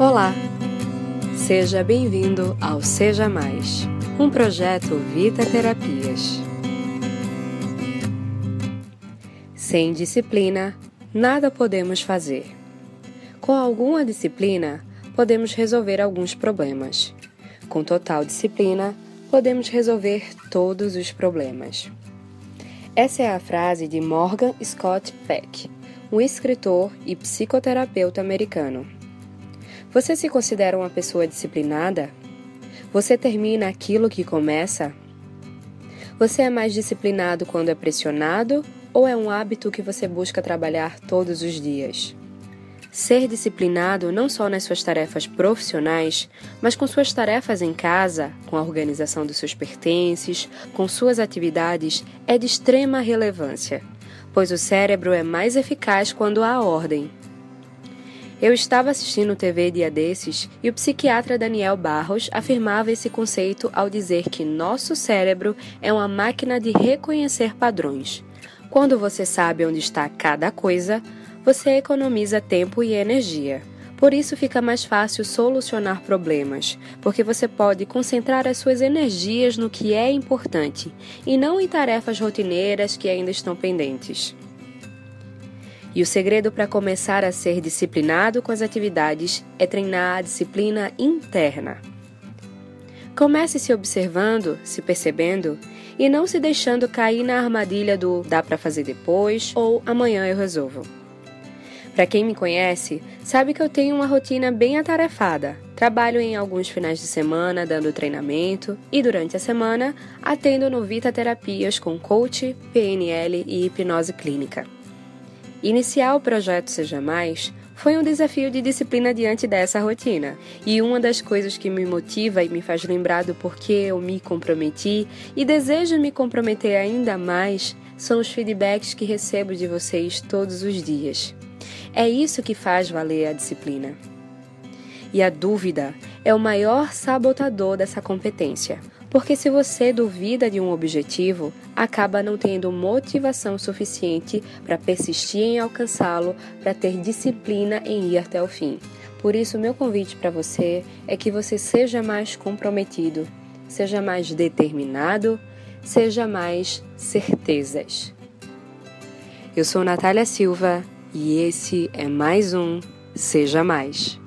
Olá! Seja bem-vindo ao Seja Mais, um projeto Vita Terapias. Sem disciplina, nada podemos fazer. Com alguma disciplina, podemos resolver alguns problemas. Com total disciplina, podemos resolver todos os problemas. Essa é a frase de Morgan Scott Peck, um escritor e psicoterapeuta americano. Você se considera uma pessoa disciplinada? Você termina aquilo que começa? Você é mais disciplinado quando é pressionado ou é um hábito que você busca trabalhar todos os dias? Ser disciplinado não só nas suas tarefas profissionais, mas com suas tarefas em casa, com a organização dos seus pertences, com suas atividades, é de extrema relevância, pois o cérebro é mais eficaz quando há ordem. Eu estava assistindo TV dia desses e o psiquiatra Daniel Barros afirmava esse conceito ao dizer que nosso cérebro é uma máquina de reconhecer padrões. Quando você sabe onde está cada coisa, você economiza tempo e energia. Por isso fica mais fácil solucionar problemas, porque você pode concentrar as suas energias no que é importante e não em tarefas rotineiras que ainda estão pendentes. E o segredo para começar a ser disciplinado com as atividades é treinar a disciplina interna. Comece se observando, se percebendo e não se deixando cair na armadilha do dá para fazer depois ou amanhã eu resolvo. Para quem me conhece, sabe que eu tenho uma rotina bem atarefada. Trabalho em alguns finais de semana dando treinamento e durante a semana atendo no Vita Terapias com coach, PNL e hipnose clínica. Iniciar o projeto Seja Mais foi um desafio de disciplina diante dessa rotina. E uma das coisas que me motiva e me faz lembrar do porquê eu me comprometi e desejo me comprometer ainda mais são os feedbacks que recebo de vocês todos os dias. É isso que faz valer a disciplina. E a dúvida é o maior sabotador dessa competência, porque se você duvida de um objetivo, acaba não tendo motivação suficiente para persistir em alcançá-lo, para ter disciplina em ir até o fim. Por isso, meu convite para você é que você seja mais comprometido, seja mais determinado, seja mais certezas. Eu sou Natália Silva e esse é mais um Seja Mais.